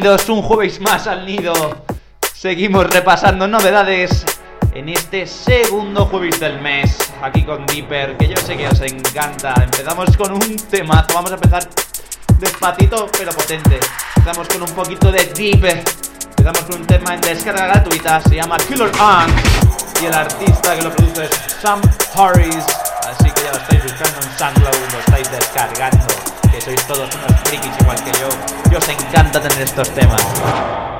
Un jueves más al nido. Seguimos repasando novedades en este segundo jueves del mes. Aquí con Dipper, que yo sé que os encanta. Empezamos con un temazo. Vamos a empezar despacito pero potente. Empezamos con un poquito de Deep. Empezamos con un tema en descarga gratuita. Se llama Killer Ant. Y el artista que lo produce es Sam Harris. Así que ya lo estáis buscando en SoundCloud, lo estáis descargando. Que sois todos unos frikis igual que yo. Y os encanta tener estos temas.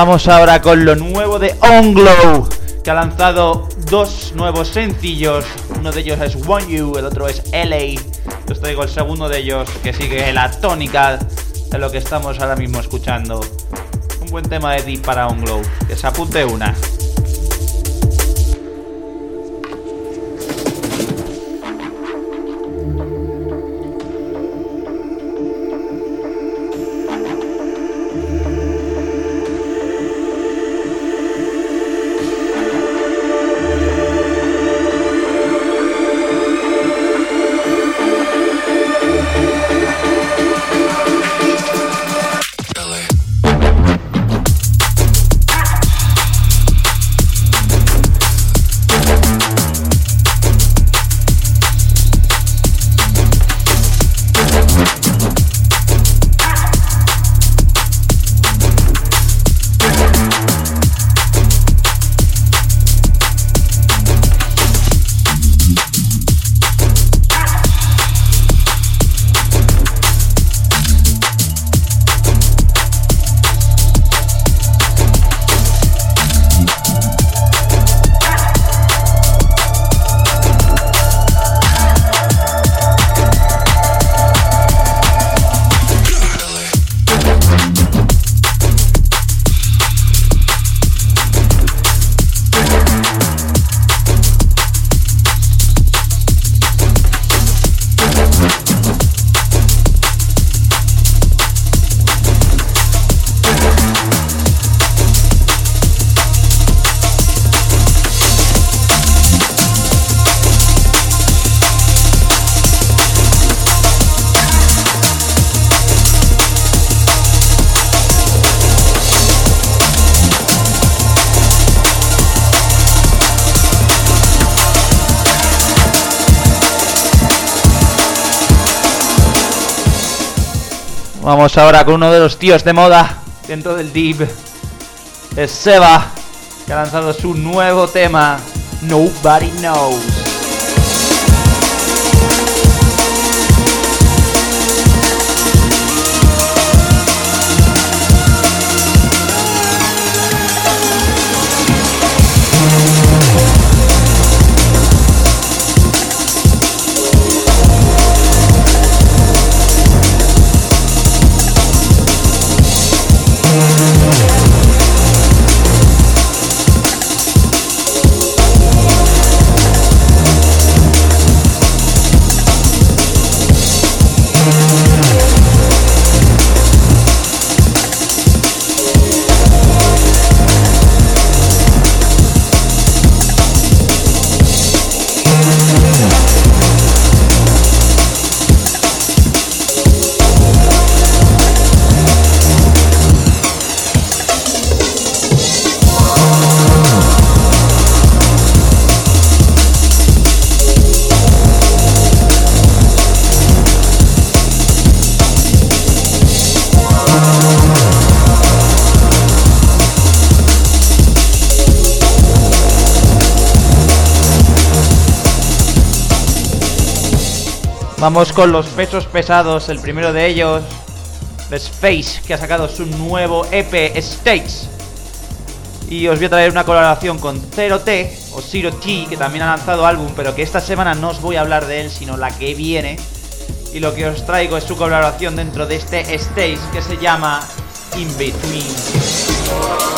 Vamos ahora con lo nuevo de Onglow, que ha lanzado dos nuevos sencillos. Uno de ellos es One You, el otro es LA. Os traigo el segundo de ellos, que sigue la tónica de lo que estamos ahora mismo escuchando. Un buen tema de Deep para Onglow, que se apunte una. Vamos ahora con uno de los tíos de moda dentro del Deep. Es Seba, que ha lanzado su nuevo tema, Nobody Knows. Vamos con los pesos pesados. El primero de ellos, The Space, que ha sacado su nuevo EP Stakes. Y os voy a traer una colaboración con Zero T o Zero T, que también ha lanzado álbum, pero que esta semana no os voy a hablar de él, sino la que viene. Y lo que os traigo es su colaboración dentro de este Stage que se llama In Between.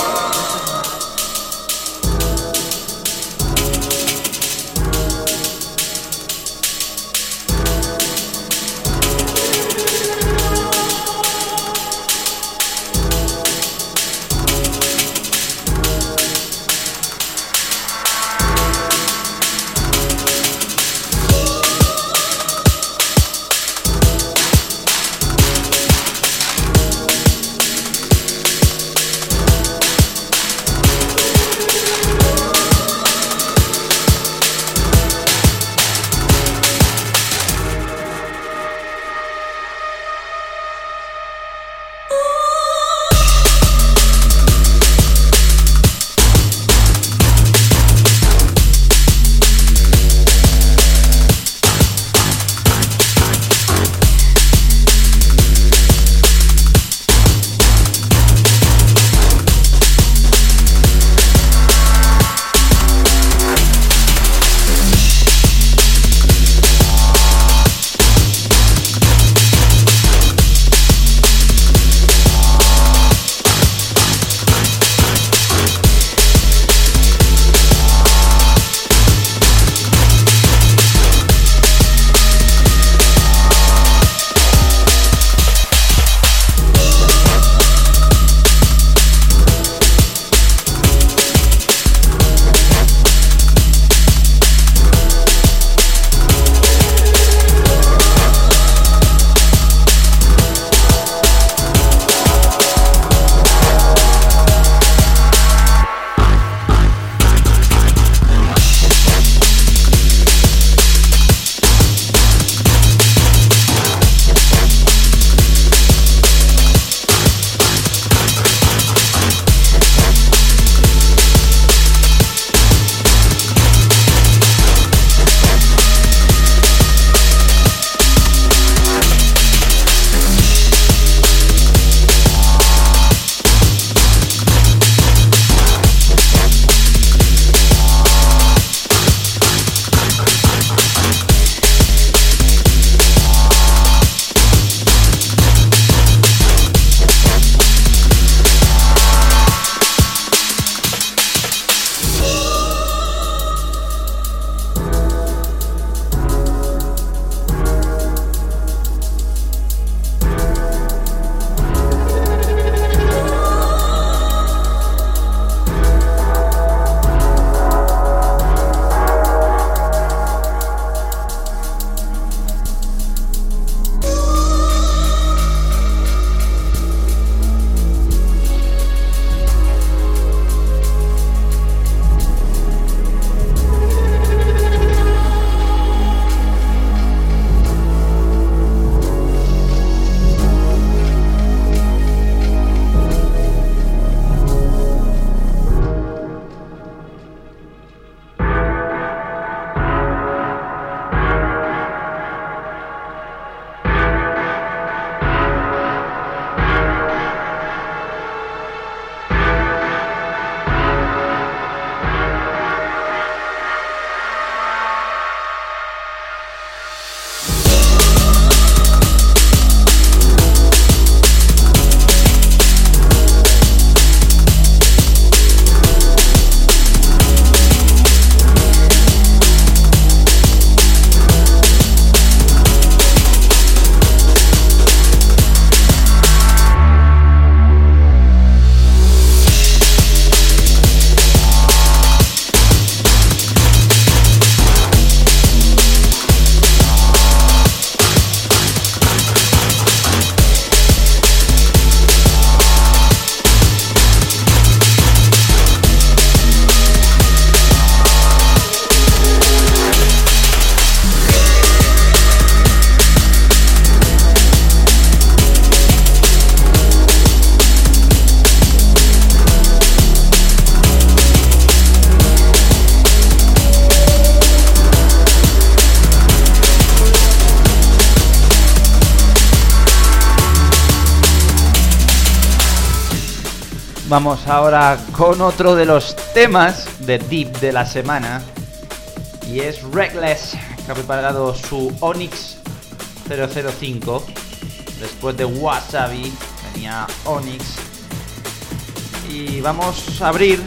Vamos ahora con otro de los temas de Deep de la semana. Y es Reckless, que ha preparado su Onyx 005. Después de Wasabi, venía Onyx. Y vamos a abrir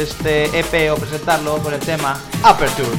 este EP o presentarlo con el tema Aperture.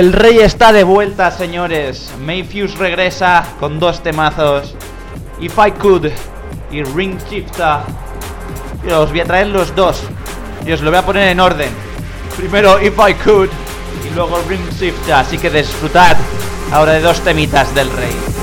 El rey está de vuelta, señores. Mayfuse regresa con dos temazos. If I Could y Ring. Yo os voy a traer los dos. Y os lo voy a poner en orden. Primero If I Could y luego Ring Shifter. Así que disfrutad ahora de dos temitas del rey.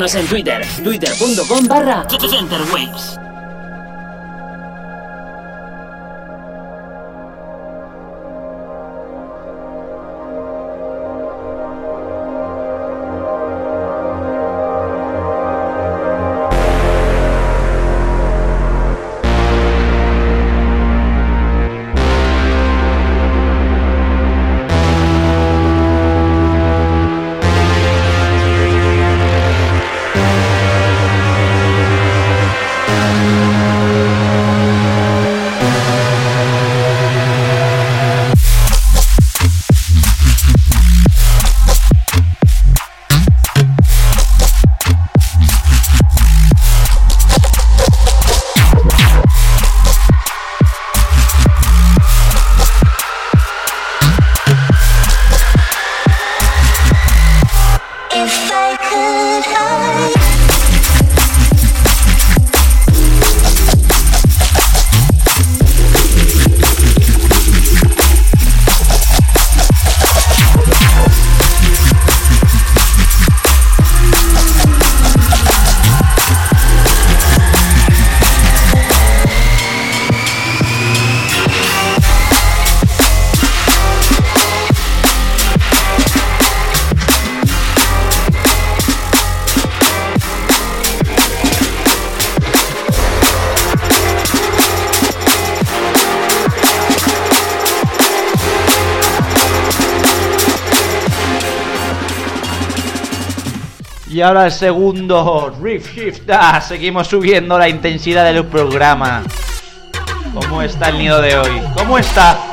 En Twitter, twitter.com barra Centerwaves. Y ahora el segundo Riff Shift. Ah, seguimos subiendo la intensidad del programa. ¿Cómo está el nido de hoy? ¿Cómo está?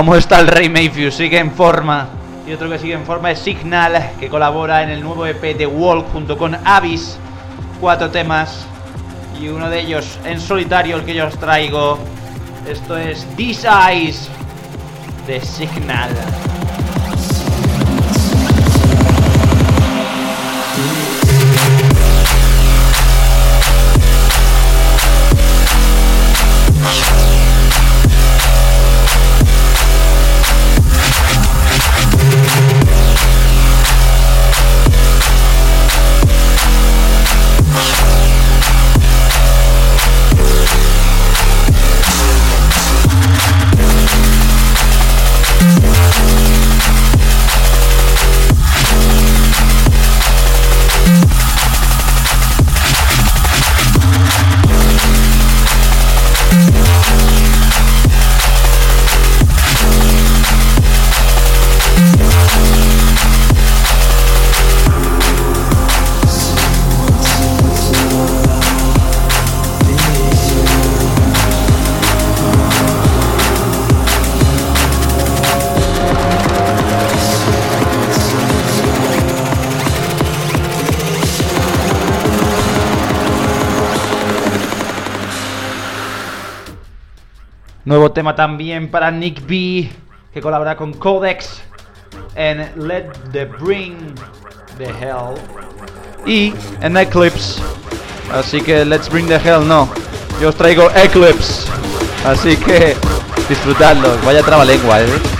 ¿Cómo está el Rey Mayfield? Sigue en forma. Y otro que sigue en forma es Signal, que colabora en el nuevo EP de Walk junto con Avis. Cuatro temas. Y uno de ellos en solitario, el que yo os traigo. Esto es This Eyes de Signal. Tema también para Nick B, que colabora con Codex en Let the Bring the Hell y en Eclipse. Así que Let's Bring the Hell no. Yo os traigo Eclipse. Así que Disfrutadlo, vaya trabalengua, eh.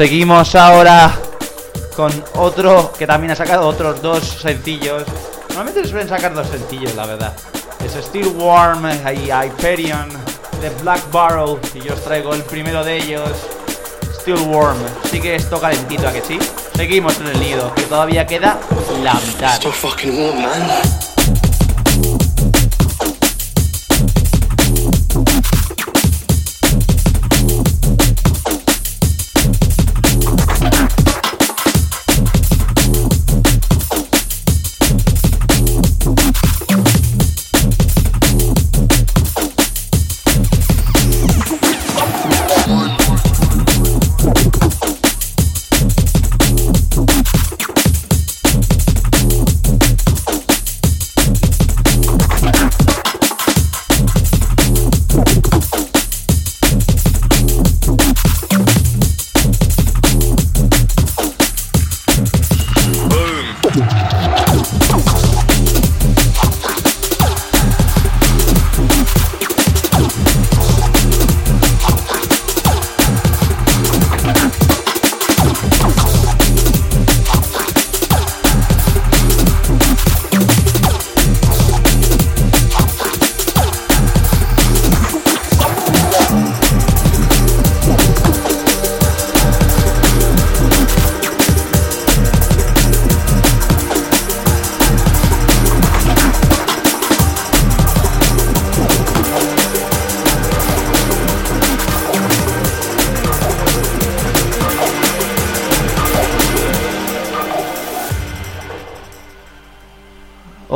Seguimos ahora con otro que también ha sacado otros dos sencillos. Normalmente suelen sacar dos sencillos, la verdad. Es Steel Warm y Hyperion de Black Barrow. Y yo os traigo el primero de ellos, Steel Warm. Sí que esto calentito, ¿a que sí? Seguimos en el nido, que todavía queda la mitad.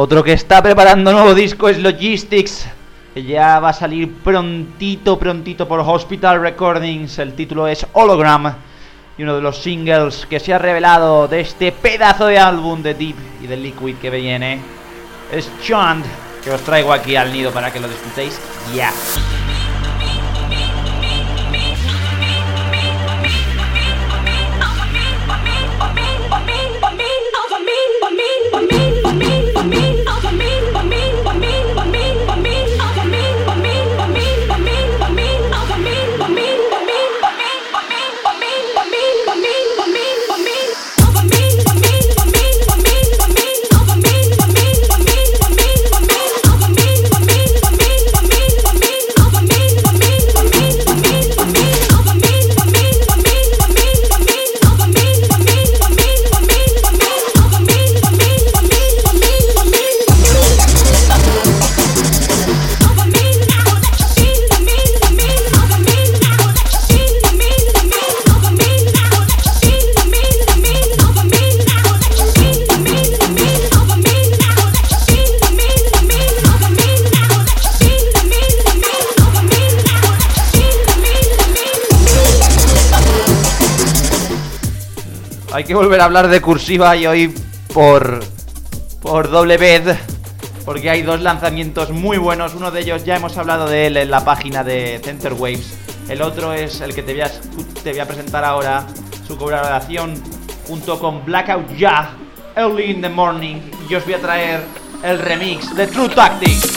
Otro que está preparando nuevo disco es Logistics. Ya va a salir prontito, prontito por Hospital Recordings. El título es Hologram. y uno de los singles que se ha revelado de este pedazo de álbum de Deep y de Liquid que viene es Chant, que os traigo aquí al nido para que lo disfrutéis ya. Hay que volver a hablar de cursiva y hoy por por doble vez porque hay dos lanzamientos muy buenos. Uno de ellos ya hemos hablado de él en la página de Center Waves. El otro es el que te voy a, te voy a presentar ahora, su colaboración junto con Blackout Ya, Early in the Morning. Y os voy a traer el remix de True Tactics.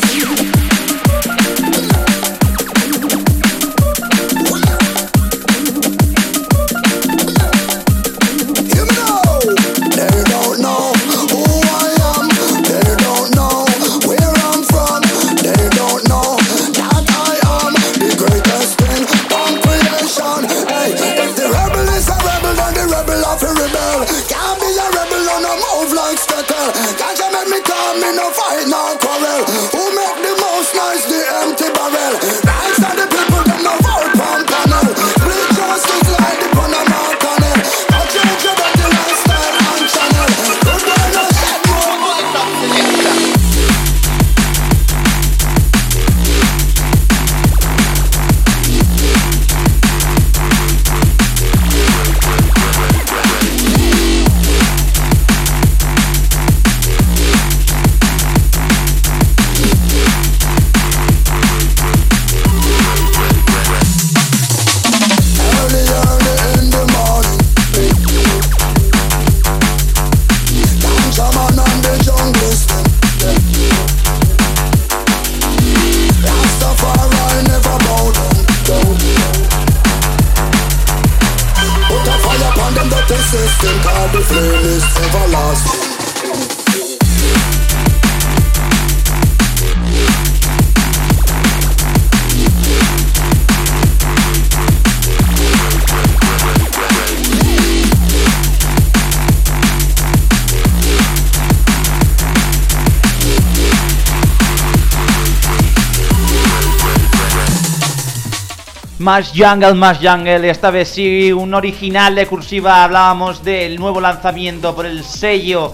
Más Jungle, más Jungle, esta vez sí, un original de cursiva. Hablábamos del nuevo lanzamiento por el sello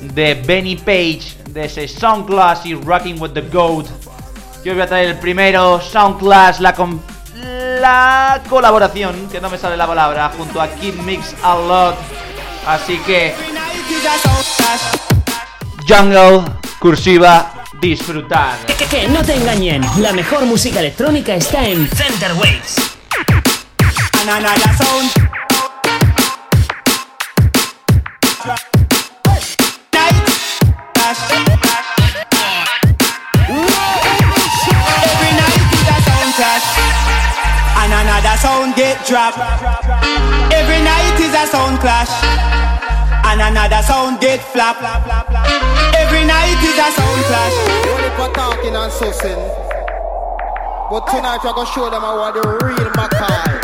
de Benny Page, de ese Soundclass y Rocking with the Goat. Yo voy a traer el primero, Soundclass, la, la colaboración, que no me sale la palabra, junto a Kid Mix a Lot. Así que. Jungle, cursiva, disfrutar. Que, que, no te engañen, la mejor música electrónica está en Center Waves. And another sound get dropped. Every night is a sound clash. And another sound get flap. Every night is a sound clash. Only for talking and sussing. But tonight we're gonna show them how the real Mackay.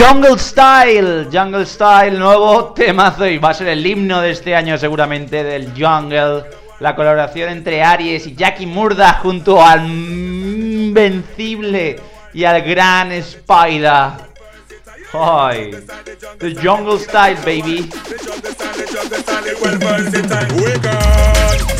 Jungle Style. Jungle Style, nuevo temazo y va a ser el himno de este año seguramente del Jungle. La colaboración entre Aries y Jackie Murda junto al invencible y al gran Spider. Ay, The Jungle Style, baby.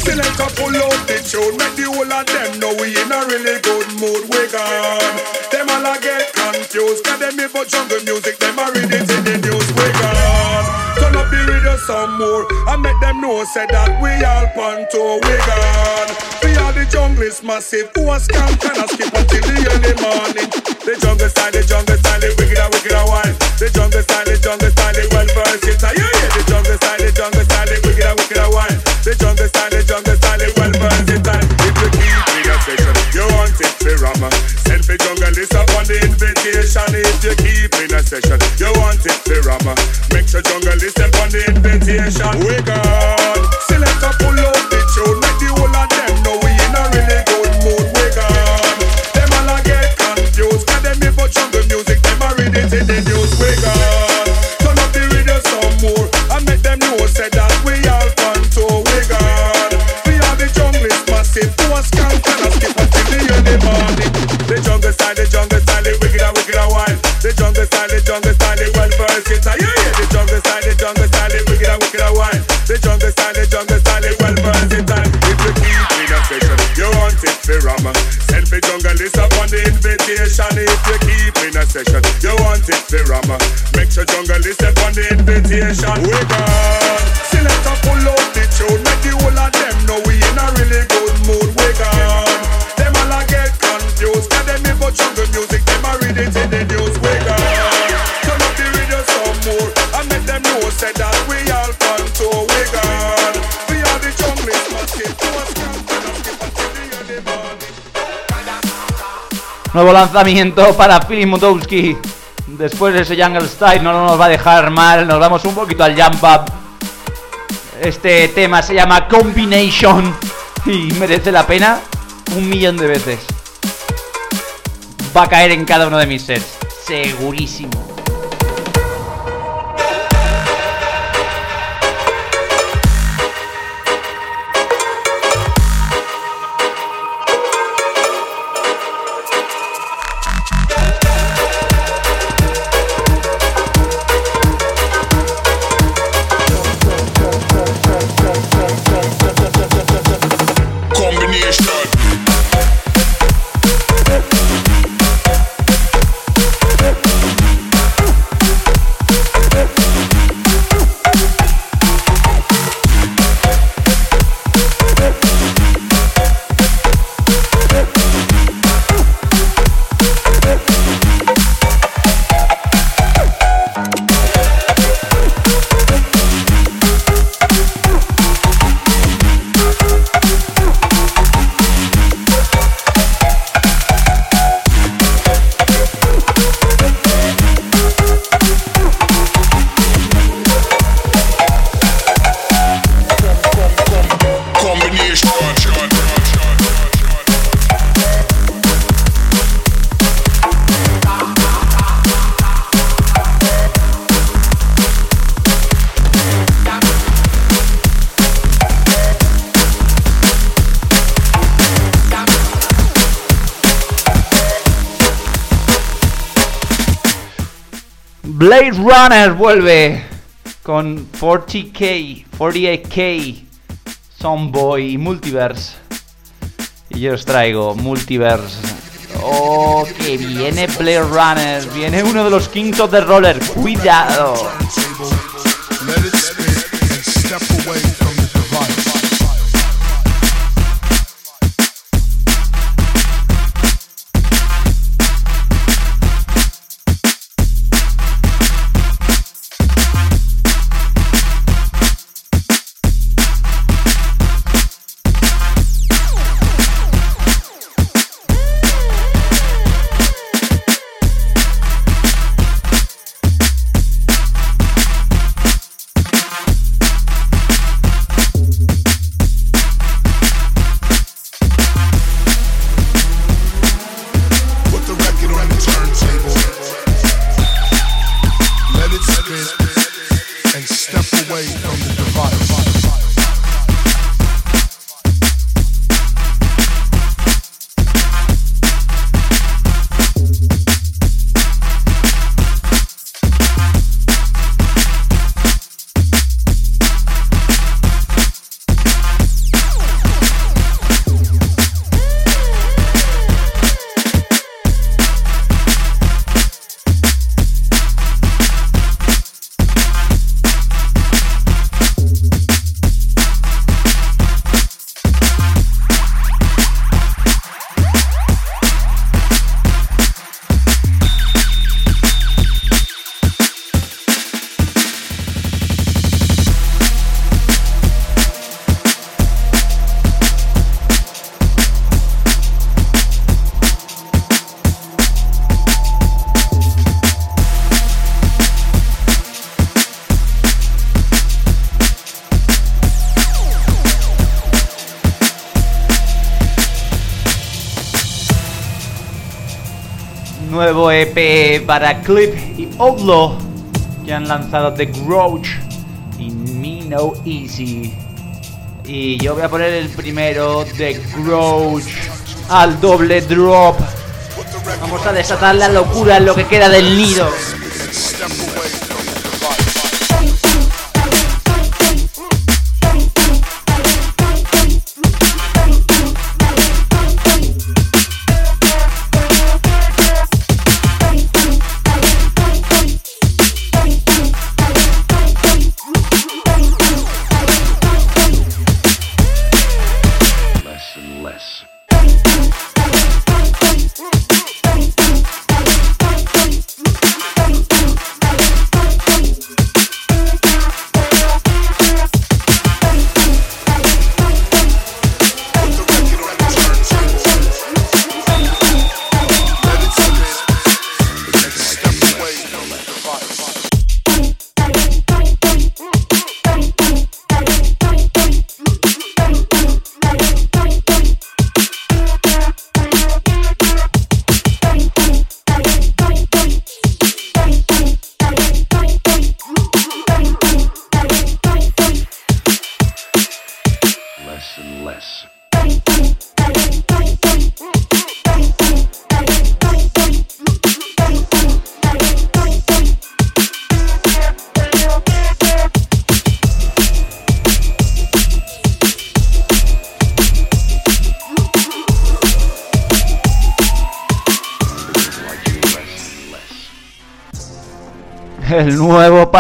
Select a pull out the tune, make the whole of them know we in a really good mood. We gone. Them all a get confused, cause them about jungle music, them a read it in the news. We gone. Turn up the radio some more, and make them know say that we all panto. We gone. We are the jungle is massive, who a scam can skip until the early morning. The jungle style, the jungle style, the wicked and wicked and wild. The jungle style, the jungle style, the well versatile. Yeah, yeah, the jungle style, the jungle style, the wicked and wicked and wild. The jungle style, the jungle style, the well versatile. If you keep in a session, you want it for rama. Send for jungle list up on the invitation. If you keep in a session, you want it for rama. Make sure jungle list up on the invitation. We gone. Session, you want it for rama. Make sure jungle list up on the invitation. We gone. Nuevo lanzamiento para Philip Mutowski. Después de ese Jungle Style no nos va a dejar mal. Nos vamos un poquito al Jump Up. Este tema se llama Combination y merece la pena un millón de veces. Va a caer en cada uno de mis sets, segurísimo. Combination. Runner vuelve con 40k, 48k, Soundboy y Multiverse. Y yo os traigo Multiverse. Oh, que viene Blade Runner. Viene uno de los of the Roller. Cuidado. Para Clip y Outlaw que han lanzado The Grouch y Me No Easy. Y yo voy a poner el primero, The Grouch, al doble drop. Vamos a desatar la locura en lo que queda del nido.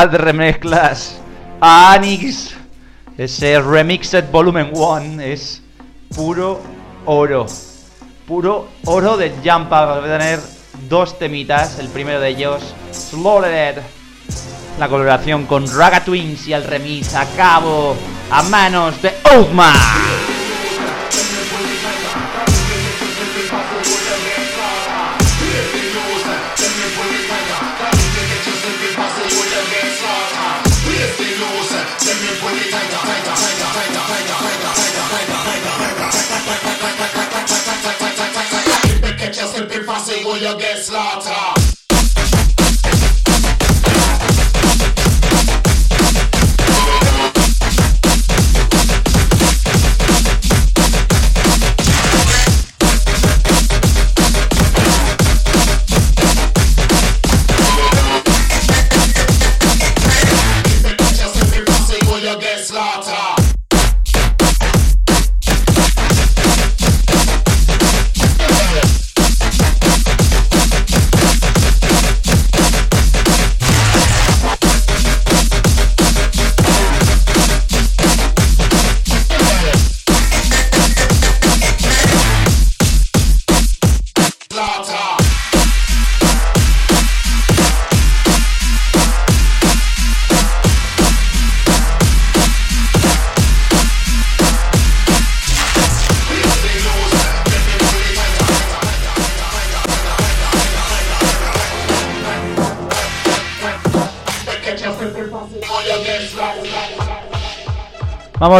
De remezclas Anix. Ese Remixed Volumen 1 es puro oro. Puro oro de Jumpa. Va a tener dos temitas. El primero de ellos, Slaughtered. La colaboración con Raga Twins y el remix a cabo a manos de Oldman.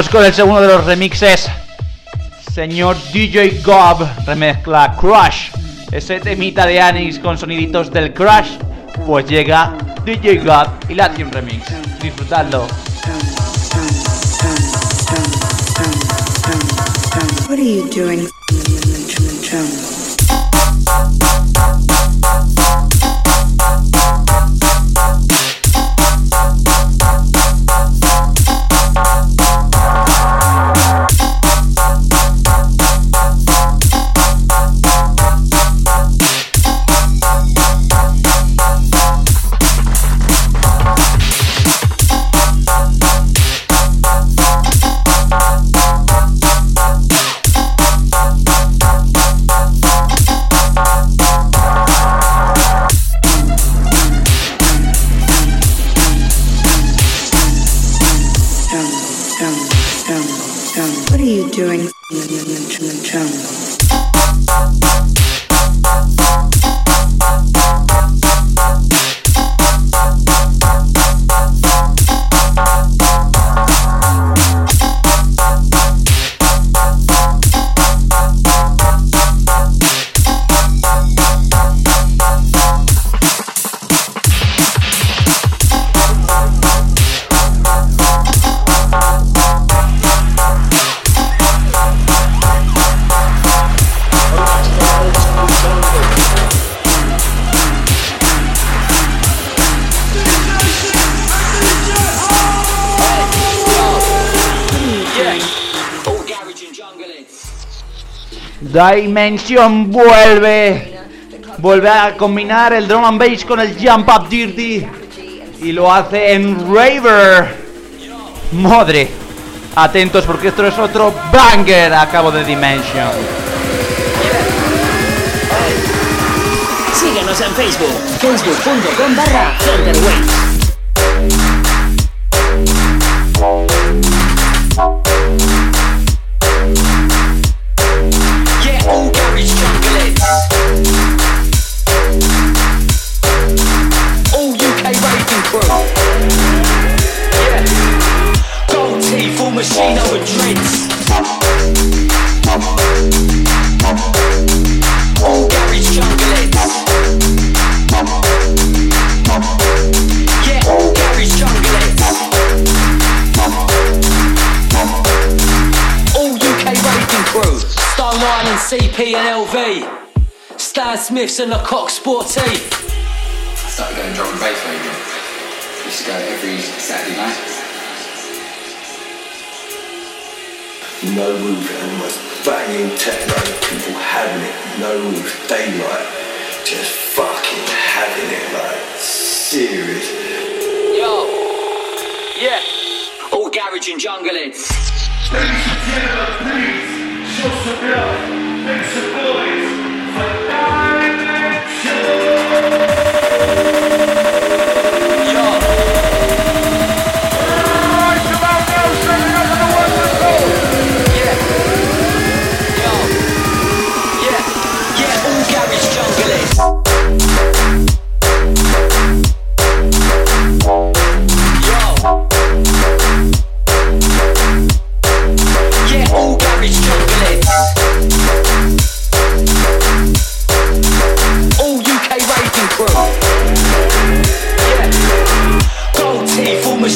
Vamos con el segundo de los remixes. Señor DJ Gob remezcla Crush. Ese temita de Anix con soniditos del Crush. Pues llega DJ Gob y un remix. Disfrutadlo. Dimension vuelve. Vuelve a combinar el drum and bass con el jump up dirty. Y lo hace en Raver. Madre. Atentos porque esto es otro banger a cabo de Dimension. Síguenos en Facebook, facebook.com machine over drinks. Junglettes. Yeah, garage junglettes. All UK raving crew. Stone Island, CP and LV. Stan Smiths and the Cox Sporty. I started going drum and bass raving. Used to go every Saturday night. No roof and was banging techno, people having it, no roof, daylight, just fucking having it, like serious. Yo, yeah, all garage and jungle heads. Ladies and gentlemen, please show some love,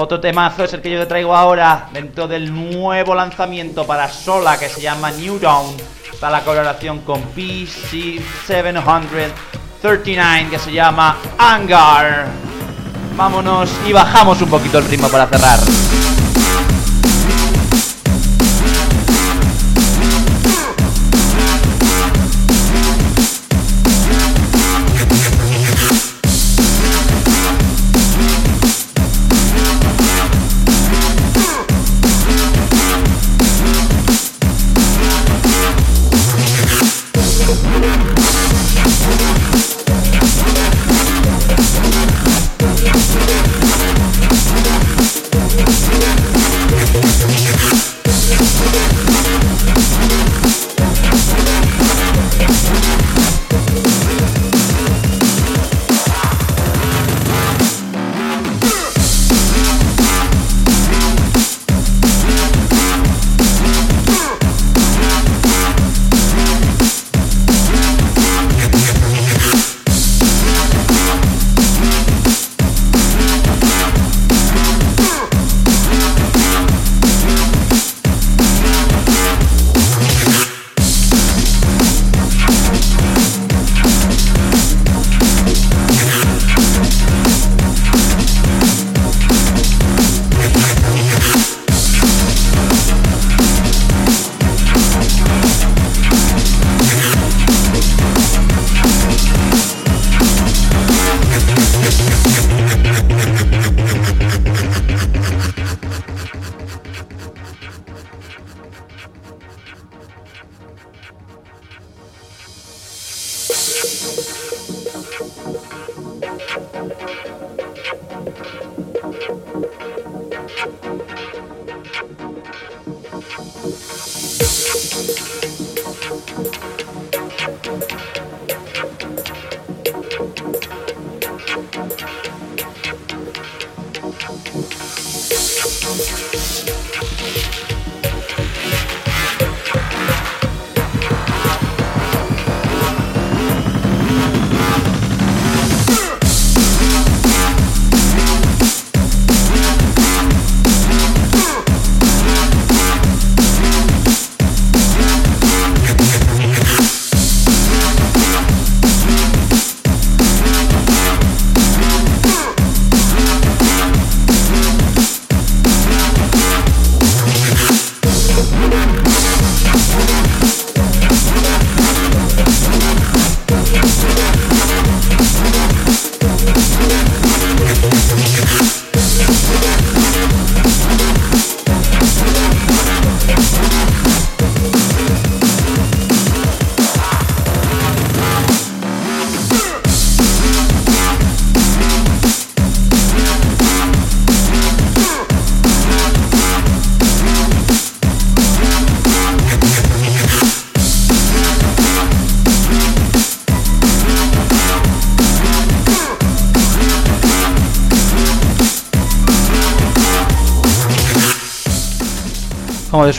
Otro temazo es el que yo te traigo ahora dentro del nuevo lanzamiento para Sola que se llama New Dawn. Está la colaboración con PC739 que se llama Angar. Vámonos y bajamos un poquito el ritmo para cerrar.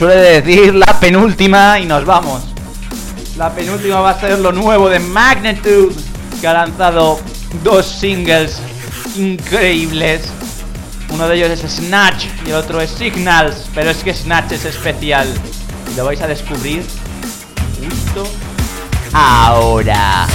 Suele decir, la penúltima y nos vamos. La penúltima va a ser lo nuevo de Magnitude, que ha lanzado dos singles increíbles. Uno de ellos es Snatch y el otro es Signals, pero es que Snatch es especial. Y lo vais a descubrir justo ahora.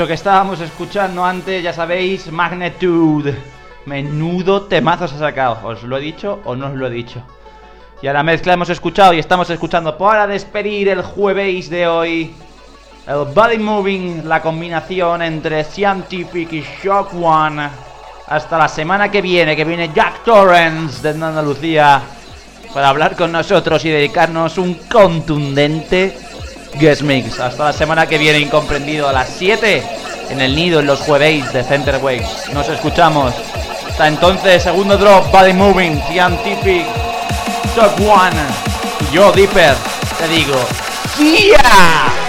Eso que estábamos escuchando antes, ya sabéis, Magnitude. Menudo temazo se ha sacado. ¿Os lo he dicho o no os lo he dicho? Y a la mezcla hemos escuchado y estamos escuchando para despedir el jueves de hoy. El Body Moving, la combinación entre Scientific y Shock One. Hasta la semana que viene, que viene Jack Torrance de Andalucía para hablar con nosotros y dedicarnos un contundente guest mix. Hasta la semana que viene, incomprendido, a las 7 en el nido en los jueves de Center Waves. Nos escuchamos. Hasta entonces, segundo drop, Body Moving, Scientific. Shock One. Yo, Dipper, te digo, ¡Yeah!